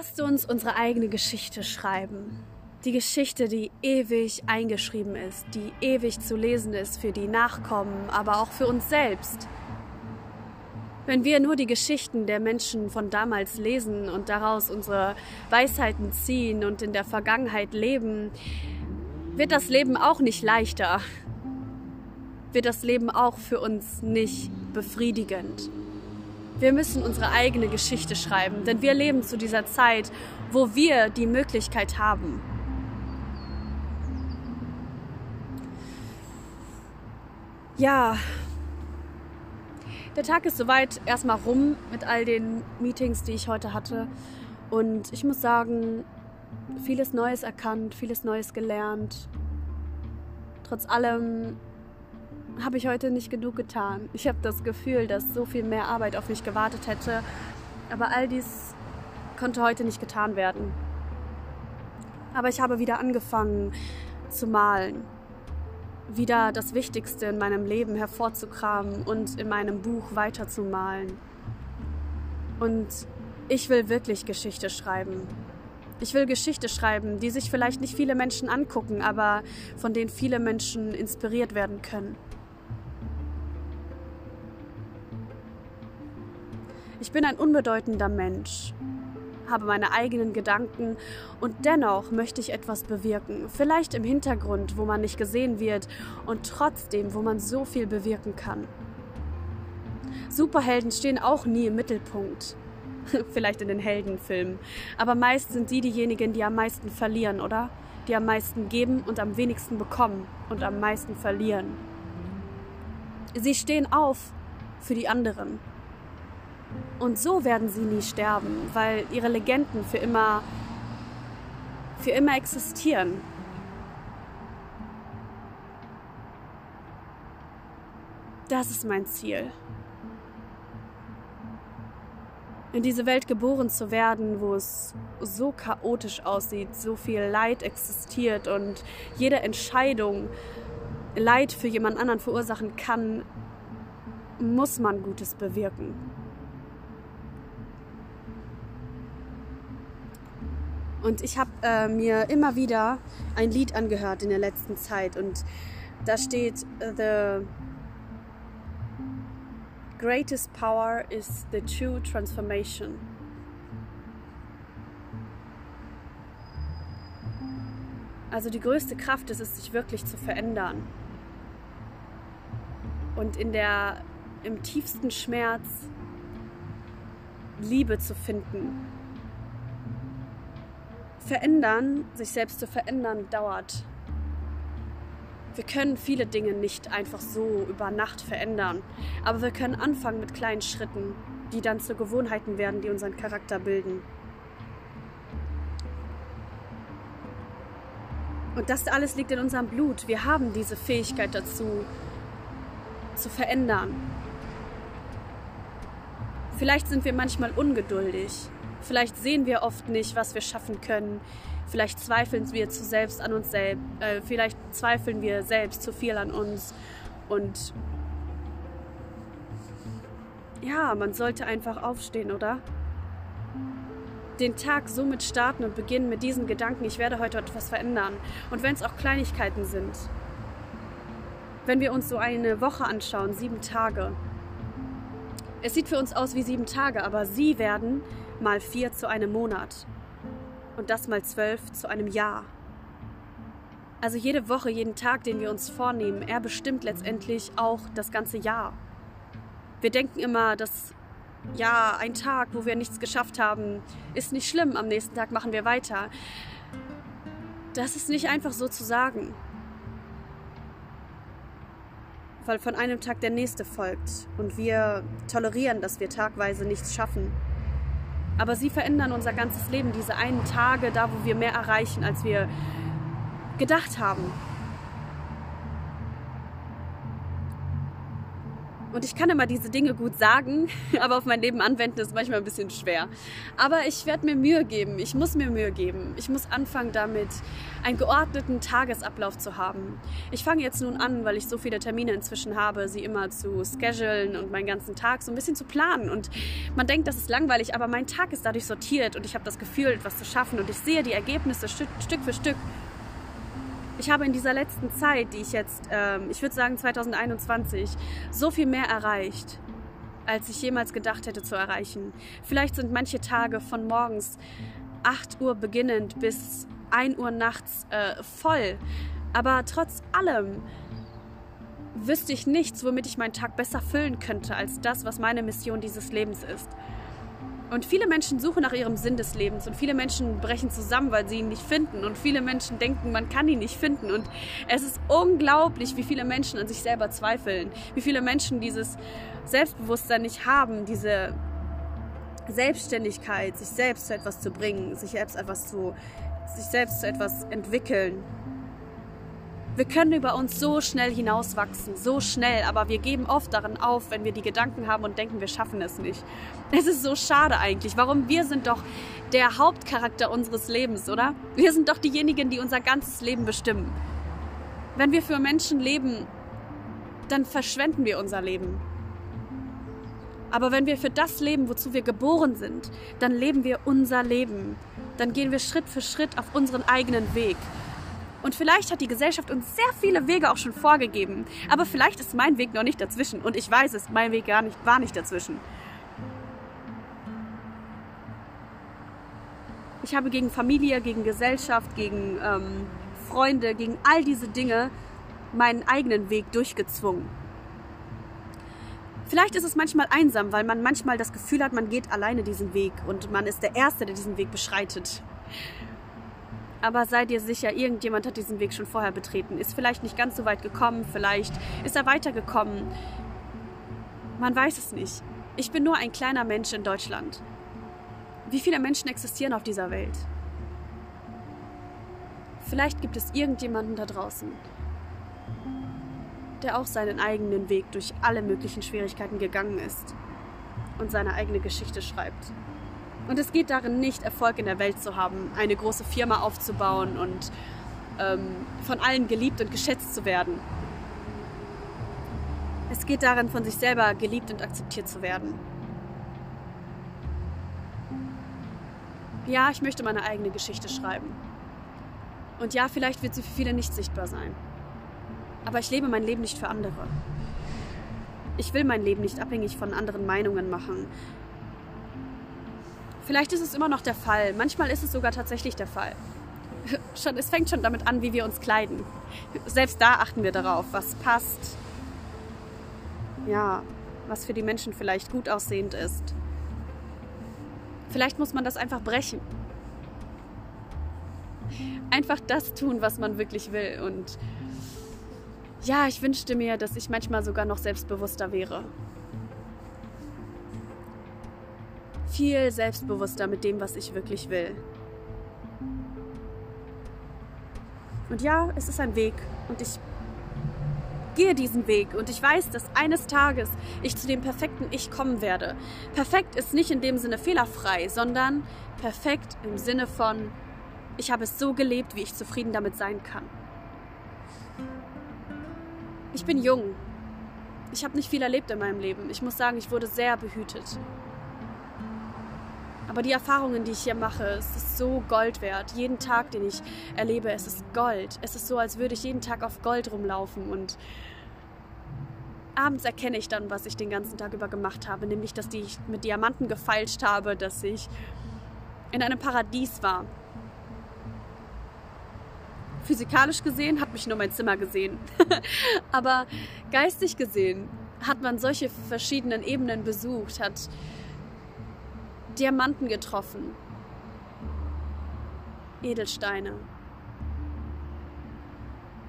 Lasst uns unsere eigene Geschichte schreiben. Die Geschichte, die ewig eingeschrieben ist, die ewig zu lesen ist für die Nachkommen, aber auch für uns selbst. Wenn wir nur die Geschichten der Menschen von damals lesen und daraus unsere Weisheiten ziehen und in der Vergangenheit leben, wird das Leben auch nicht leichter, wird das Leben auch für uns nicht befriedigend. Wir müssen unsere eigene Geschichte schreiben, denn wir leben zu dieser Zeit, wo wir die Möglichkeit haben, Ja, der Tag ist soweit erstmal rum mit all den Meetings, die ich heute hatte. Und ich muss sagen, vieles Neues erkannt, vieles Neues gelernt. Trotz allem habe ich heute nicht genug getan. Ich habe das Gefühl, dass so viel mehr Arbeit auf mich gewartet hätte. Aber all dies konnte heute nicht getan werden. Aber ich habe wieder angefangen zu malen wieder das Wichtigste in meinem Leben hervorzukramen und in meinem Buch weiterzumalen. Und ich will wirklich Geschichte schreiben. Ich will Geschichte schreiben, die sich vielleicht nicht viele Menschen angucken, aber von denen viele Menschen inspiriert werden können. Ich bin ein unbedeutender Mensch habe meine eigenen Gedanken und dennoch möchte ich etwas bewirken. Vielleicht im Hintergrund, wo man nicht gesehen wird und trotzdem, wo man so viel bewirken kann. Superhelden stehen auch nie im Mittelpunkt. Vielleicht in den Heldenfilmen. Aber meist sind die diejenigen, die am meisten verlieren, oder? Die am meisten geben und am wenigsten bekommen und am meisten verlieren. Sie stehen auf für die anderen. Und so werden sie nie sterben, weil ihre Legenden für immer, für immer existieren. Das ist mein Ziel. In diese Welt geboren zu werden, wo es so chaotisch aussieht, so viel Leid existiert und jede Entscheidung Leid für jemand anderen verursachen kann, muss man Gutes bewirken. Und ich habe äh, mir immer wieder ein Lied angehört in der letzten Zeit und da steht The greatest power is the true transformation. Also die größte Kraft ist es, sich wirklich zu verändern. Und in der, im tiefsten Schmerz Liebe zu finden verändern, sich selbst zu verändern, dauert. Wir können viele Dinge nicht einfach so über Nacht verändern, aber wir können anfangen mit kleinen Schritten, die dann zu Gewohnheiten werden, die unseren Charakter bilden. Und das alles liegt in unserem Blut. Wir haben diese Fähigkeit dazu, zu verändern. Vielleicht sind wir manchmal ungeduldig. Vielleicht sehen wir oft nicht, was wir schaffen können. Vielleicht zweifeln wir zu selbst an uns selbst. Äh, vielleicht zweifeln wir selbst zu viel an uns. Und ja, man sollte einfach aufstehen, oder? Den Tag so mit starten und beginnen mit diesen Gedanken, ich werde heute etwas verändern. Und wenn es auch Kleinigkeiten sind. Wenn wir uns so eine Woche anschauen, sieben Tage. Es sieht für uns aus wie sieben Tage, aber sie werden mal vier zu einem Monat und das mal zwölf zu einem Jahr. Also jede Woche, jeden Tag, den wir uns vornehmen, er bestimmt letztendlich auch das ganze Jahr. Wir denken immer, dass ja, ein Tag, wo wir nichts geschafft haben, ist nicht schlimm, am nächsten Tag machen wir weiter. Das ist nicht einfach so zu sagen. Weil von einem Tag der nächste folgt und wir tolerieren, dass wir tagweise nichts schaffen. Aber sie verändern unser ganzes Leben, diese einen Tage, da wo wir mehr erreichen, als wir gedacht haben. Und ich kann immer diese Dinge gut sagen, aber auf mein Leben anwenden ist manchmal ein bisschen schwer. Aber ich werde mir Mühe geben. Ich muss mir Mühe geben. Ich muss anfangen damit, einen geordneten Tagesablauf zu haben. Ich fange jetzt nun an, weil ich so viele Termine inzwischen habe, sie immer zu schedulen und meinen ganzen Tag so ein bisschen zu planen. Und man denkt, das ist langweilig, aber mein Tag ist dadurch sortiert und ich habe das Gefühl, etwas zu schaffen und ich sehe die Ergebnisse Stück, Stück für Stück ich habe in dieser letzten Zeit, die ich jetzt, ähm, ich würde sagen 2021, so viel mehr erreicht, als ich jemals gedacht hätte zu erreichen. Vielleicht sind manche Tage von morgens 8 Uhr beginnend bis 1 Uhr nachts äh, voll. Aber trotz allem wüsste ich nichts, womit ich meinen Tag besser füllen könnte, als das, was meine Mission dieses Lebens ist. Und viele Menschen suchen nach ihrem Sinn des Lebens und viele Menschen brechen zusammen, weil sie ihn nicht finden. Und viele Menschen denken, man kann ihn nicht finden. Und es ist unglaublich, wie viele Menschen an sich selber zweifeln, wie viele Menschen dieses Selbstbewusstsein nicht haben, diese Selbstständigkeit, sich selbst zu etwas zu bringen, sich selbst etwas zu, sich selbst zu etwas entwickeln. Wir können über uns so schnell hinauswachsen, so schnell, aber wir geben oft darin auf, wenn wir die Gedanken haben und denken, wir schaffen es nicht. Es ist so schade eigentlich. Warum? Wir sind doch der Hauptcharakter unseres Lebens, oder? Wir sind doch diejenigen, die unser ganzes Leben bestimmen. Wenn wir für Menschen leben, dann verschwenden wir unser Leben. Aber wenn wir für das leben, wozu wir geboren sind, dann leben wir unser Leben. Dann gehen wir Schritt für Schritt auf unseren eigenen Weg. Und vielleicht hat die Gesellschaft uns sehr viele Wege auch schon vorgegeben. Aber vielleicht ist mein Weg noch nicht dazwischen. Und ich weiß es, mein Weg gar nicht, war nicht dazwischen. Ich habe gegen Familie, gegen Gesellschaft, gegen ähm, Freunde, gegen all diese Dinge meinen eigenen Weg durchgezwungen. Vielleicht ist es manchmal einsam, weil man manchmal das Gefühl hat, man geht alleine diesen Weg und man ist der Erste, der diesen Weg beschreitet. Aber sei dir sicher, irgendjemand hat diesen Weg schon vorher betreten, ist vielleicht nicht ganz so weit gekommen, vielleicht ist er weitergekommen. Man weiß es nicht. Ich bin nur ein kleiner Mensch in Deutschland. Wie viele Menschen existieren auf dieser Welt? Vielleicht gibt es irgendjemanden da draußen, der auch seinen eigenen Weg durch alle möglichen Schwierigkeiten gegangen ist und seine eigene Geschichte schreibt. Und es geht darin nicht, Erfolg in der Welt zu haben, eine große Firma aufzubauen und ähm, von allen geliebt und geschätzt zu werden. Es geht darin, von sich selber geliebt und akzeptiert zu werden. Ja, ich möchte meine eigene Geschichte schreiben. Und ja, vielleicht wird sie für viele nicht sichtbar sein. Aber ich lebe mein Leben nicht für andere. Ich will mein Leben nicht abhängig von anderen Meinungen machen. Vielleicht ist es immer noch der Fall. Manchmal ist es sogar tatsächlich der Fall. Schon, es fängt schon damit an, wie wir uns kleiden. Selbst da achten wir darauf, was passt. Ja, was für die Menschen vielleicht gut aussehend ist. Vielleicht muss man das einfach brechen. Einfach das tun, was man wirklich will. Und ja, ich wünschte mir, dass ich manchmal sogar noch selbstbewusster wäre. Viel selbstbewusster mit dem, was ich wirklich will. Und ja, es ist ein Weg und ich gehe diesen Weg und ich weiß, dass eines Tages ich zu dem perfekten Ich kommen werde. Perfekt ist nicht in dem Sinne fehlerfrei, sondern perfekt im Sinne von, ich habe es so gelebt, wie ich zufrieden damit sein kann. Ich bin jung. Ich habe nicht viel erlebt in meinem Leben. Ich muss sagen, ich wurde sehr behütet. Aber die Erfahrungen, die ich hier mache, es ist so Gold wert. Jeden Tag, den ich erlebe, es ist Gold. Es ist so, als würde ich jeden Tag auf Gold rumlaufen und abends erkenne ich dann, was ich den ganzen Tag über gemacht habe, nämlich, dass ich mit Diamanten gefeilscht habe, dass ich in einem Paradies war. Physikalisch gesehen hat mich nur mein Zimmer gesehen, aber geistig gesehen hat man solche verschiedenen Ebenen besucht, hat Diamanten getroffen, Edelsteine,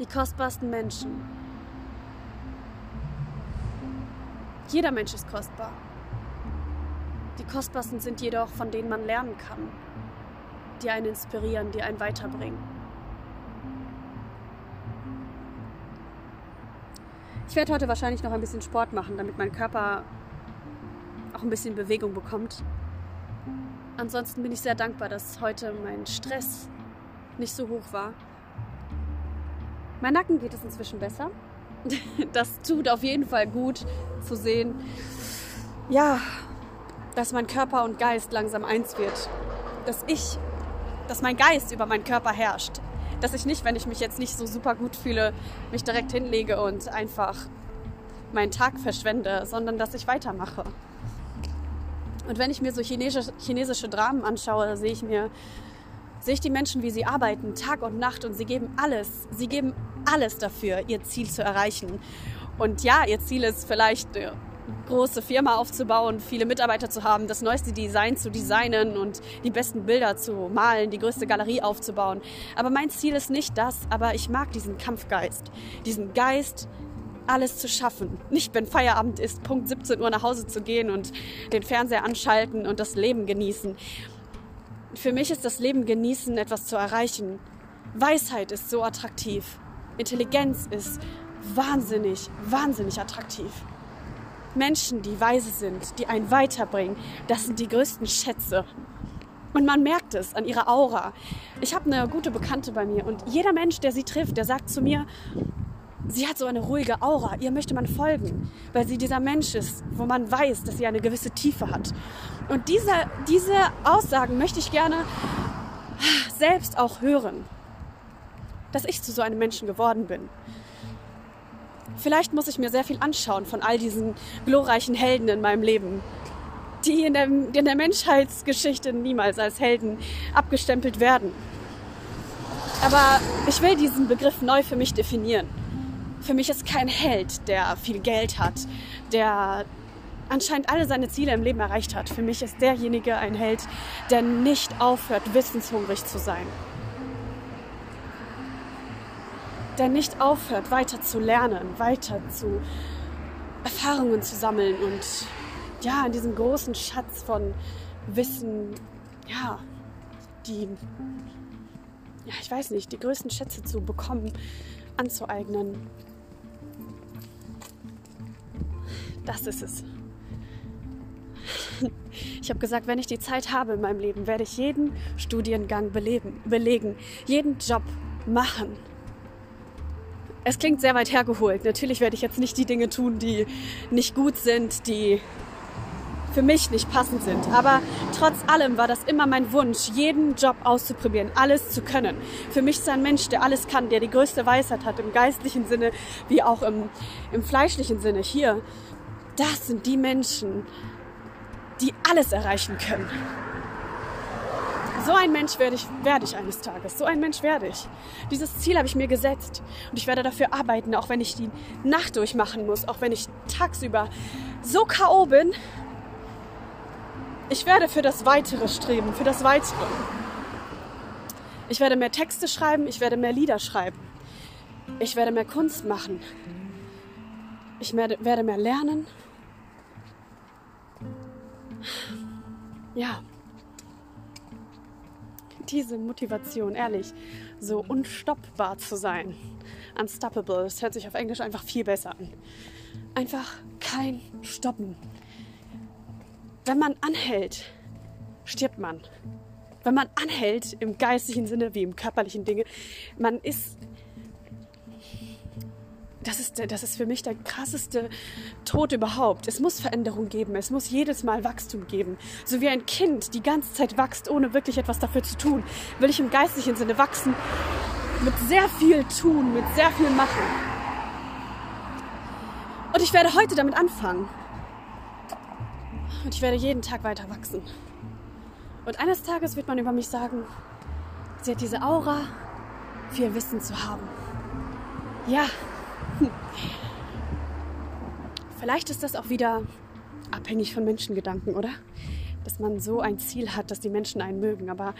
die kostbarsten Menschen. Jeder Mensch ist kostbar. Die kostbarsten sind jedoch, von denen man lernen kann, die einen inspirieren, die einen weiterbringen. Ich werde heute wahrscheinlich noch ein bisschen Sport machen, damit mein Körper auch ein bisschen Bewegung bekommt. Ansonsten bin ich sehr dankbar, dass heute mein Stress nicht so hoch war. Mein Nacken geht es inzwischen besser. Das tut auf jeden Fall gut zu sehen. Ja, dass mein Körper und Geist langsam eins wird. Dass ich, dass mein Geist über meinen Körper herrscht. Dass ich nicht, wenn ich mich jetzt nicht so super gut fühle, mich direkt hinlege und einfach meinen Tag verschwende, sondern dass ich weitermache. Und wenn ich mir so chinesische, chinesische Dramen anschaue, sehe ich mir, sehe ich die Menschen, wie sie arbeiten, Tag und Nacht und sie geben alles, sie geben alles dafür, ihr Ziel zu erreichen. Und ja, ihr Ziel ist vielleicht eine große Firma aufzubauen, viele Mitarbeiter zu haben, das neueste Design zu designen und die besten Bilder zu malen, die größte Galerie aufzubauen. Aber mein Ziel ist nicht das, aber ich mag diesen Kampfgeist, diesen Geist, alles zu schaffen. Nicht, wenn Feierabend ist, Punkt 17 Uhr nach Hause zu gehen und den Fernseher anschalten und das Leben genießen. Für mich ist das Leben genießen, etwas zu erreichen. Weisheit ist so attraktiv. Intelligenz ist wahnsinnig, wahnsinnig attraktiv. Menschen, die weise sind, die einen weiterbringen, das sind die größten Schätze. Und man merkt es an ihrer Aura. Ich habe eine gute Bekannte bei mir und jeder Mensch, der sie trifft, der sagt zu mir, sie hat so eine ruhige Aura, ihr möchte man folgen, weil sie dieser Mensch ist, wo man weiß, dass sie eine gewisse Tiefe hat. Und diese, diese Aussagen möchte ich gerne selbst auch hören, dass ich zu so einem Menschen geworden bin. Vielleicht muss ich mir sehr viel anschauen von all diesen glorreichen Helden in meinem Leben, die in der, in der Menschheitsgeschichte niemals als Helden abgestempelt werden. Aber ich will diesen Begriff neu für mich definieren. Für mich ist kein Held, der viel Geld hat, der anscheinend alle seine Ziele im Leben erreicht hat. Für mich ist derjenige ein Held, der nicht aufhört, wissenshungrig zu sein. Der nicht aufhört, weiter zu lernen, weiter zu Erfahrungen zu sammeln und ja, in diesem großen Schatz von Wissen, ja, die, ja, ich weiß nicht, die größten Schätze zu bekommen, anzueignen. Das ist es. Ich habe gesagt, wenn ich die Zeit habe in meinem Leben, werde ich jeden Studiengang beleben, belegen, jeden Job machen. Es klingt sehr weit hergeholt. Natürlich werde ich jetzt nicht die Dinge tun, die nicht gut sind, die für mich nicht passend sind. Aber trotz allem war das immer mein Wunsch, jeden Job auszuprobieren, alles zu können. Für mich ist ein Mensch, der alles kann, der die größte Weisheit hat, im geistlichen Sinne wie auch im, im fleischlichen Sinne. Hier, das sind die Menschen, die alles erreichen können. So ein Mensch werde ich, werde ich eines Tages. So ein Mensch werde ich. Dieses Ziel habe ich mir gesetzt. Und ich werde dafür arbeiten, auch wenn ich die Nacht durchmachen muss, auch wenn ich tagsüber so K.O. bin. Ich werde für das Weitere streben, für das Weitere. Ich werde mehr Texte schreiben, ich werde mehr Lieder schreiben. Ich werde mehr Kunst machen. Ich werde mehr lernen ja, diese Motivation, ehrlich, so unstoppbar zu sein. Unstoppable, das hört sich auf Englisch einfach viel besser an. Einfach kein Stoppen. Wenn man anhält, stirbt man. Wenn man anhält, im geistlichen Sinne wie im körperlichen Dinge, man ist das ist, das ist für mich der krasseste Tod überhaupt. Es muss Veränderung geben. Es muss jedes Mal Wachstum geben. So wie ein Kind die ganze Zeit wächst, ohne wirklich etwas dafür zu tun, will ich im geistlichen Sinne wachsen. Mit sehr viel tun, mit sehr viel machen. Und ich werde heute damit anfangen. Und ich werde jeden Tag weiter wachsen. Und eines Tages wird man über mich sagen, sie hat diese Aura, viel Wissen zu haben. Ja, Vielleicht ist das auch wieder abhängig von Menschengedanken, oder? Dass man so ein Ziel hat, dass die Menschen einen mögen. Aber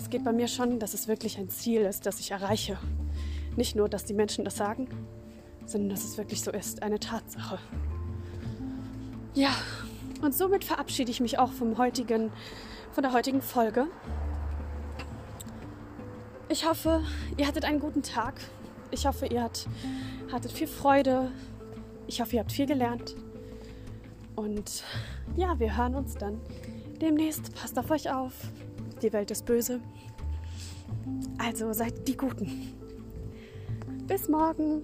es geht bei mir schon, dass es wirklich ein Ziel ist, das ich erreiche. Nicht nur, dass die Menschen das sagen, sondern dass es wirklich so ist, eine Tatsache. Ja, und somit verabschiede ich mich auch vom heutigen, von der heutigen Folge. Ich hoffe, ihr hattet einen guten Tag. Ich hoffe, ihr hat, hattet viel Freude, Ich hoffe, ihr habt viel gelernt. Und ja, wir hören uns dann demnächst. Passt auf euch auf. Die Welt ist böse. Also seid die Guten. Bis morgen.